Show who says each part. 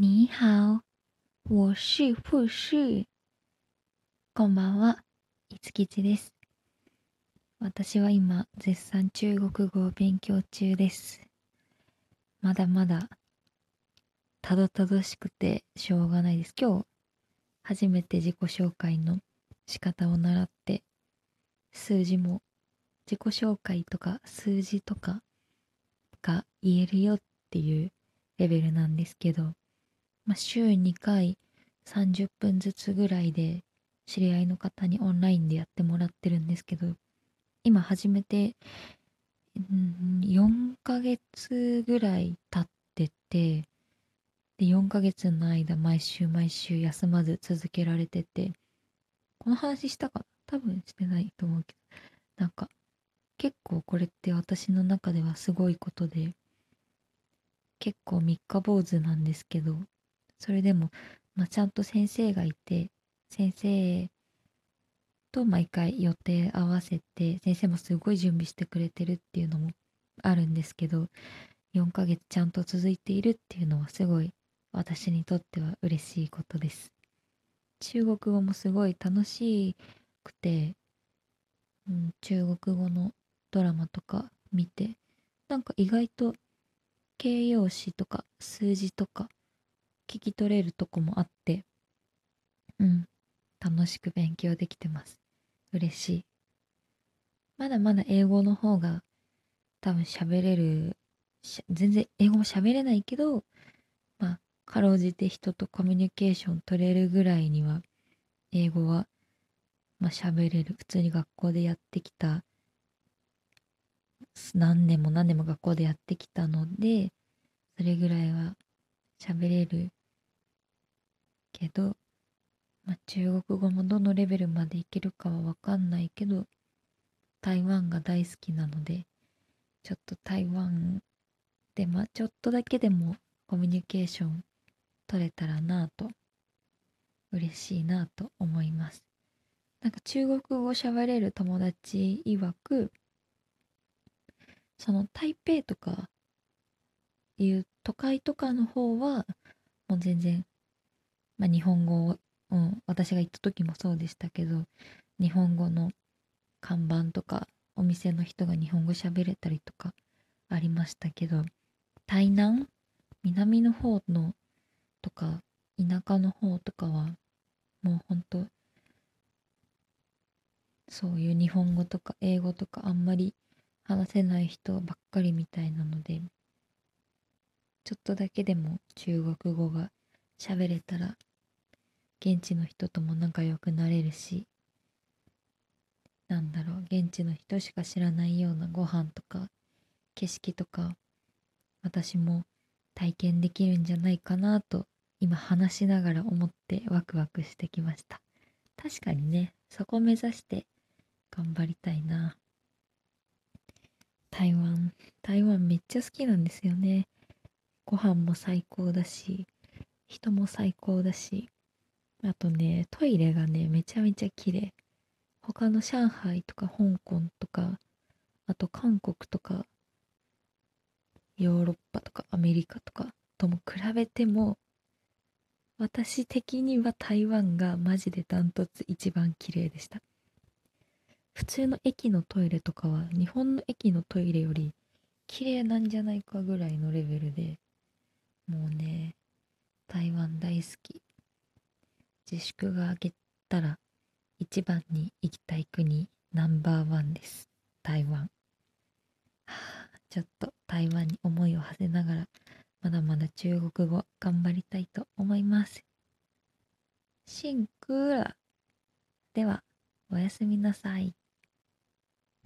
Speaker 1: 你好，我是富士。こんばんは、いつきちです。私は今、絶賛中国語を勉強中です。まだまだ、たどたどしくてしょうがないです。今日、初めて自己紹介の仕方を習って、数字も、自己紹介とか数字とかが言えるよっていうレベルなんですけど、まあ、週2回30分ずつぐらいで知り合いの方にオンラインでやってもらってるんですけど今始めて、うん、4ヶ月ぐらい経っててで4ヶ月の間毎週毎週休まず続けられててこの話したか多分してないと思うけどなんか結構これって私の中ではすごいことで結構三日坊主なんですけどそれでも、まあ、ちゃんと先生がいて先生と毎回予定合わせて先生もすごい準備してくれてるっていうのもあるんですけど4ヶ月ちゃんと続いているっていうのはすごい私にとっては嬉しいことです。中国語もすごい楽しくて、うん、中国語のドラマとか見てなんか意外と形容詞とか数字とか聞き取れるとこもあってうん楽しく勉強できてます。嬉しい。まだまだ英語の方が多分喋れる全然英語も喋れないけどまあかろうじて人とコミュニケーション取れるぐらいには英語はまあ喋れる。普通に学校でやってきた何年も何年も学校でやってきたのでそれぐらいは喋れるけど、まあ、中国語もどのレベルまでいけるかは分かんないけど台湾が大好きなのでちょっと台湾でまあちょっとだけでもコミュニケーション取れたらなぁと嬉しいなぁと思います。なんか中国語喋れる友達曰くその台北とかいう都会とかの方はもう全然まあ、日本語を、うん、私が行った時もそうでしたけど日本語の看板とかお店の人が日本語喋れたりとかありましたけど台南南の方のとか田舎の方とかはもうほんとそういう日本語とか英語とかあんまり話せない人ばっかりみたいなのでちょっとだけでも中国語が喋れたら現地の人とも仲良くなれるしなんだろう現地の人しか知らないようなご飯とか景色とか私も体験できるんじゃないかなと今話しながら思ってワクワクしてきました。確かにねそこ目指して頑張りたいな。台湾台湾めっちゃ好きなんですよね。ご飯も最高だし人も最高だし。あとねトイレがねめちゃめちゃ綺麗。他の上海とか香港とかあと韓国とかヨーロッパとかアメリカとかとも比べても私的には台湾がマジでダントツ一番綺麗でした。普通の駅のトイレとかは日本の駅のトイレより綺麗なんじゃないかぐらいのレベルでもうね台湾大好き。自粛が明けたら一番に行きたい国ナンバーワンです。台湾、はあ、ちょっと台湾に思いを馳せながらまだまだ中国語頑張りたいと思います。シンクーラではおやすみなさい。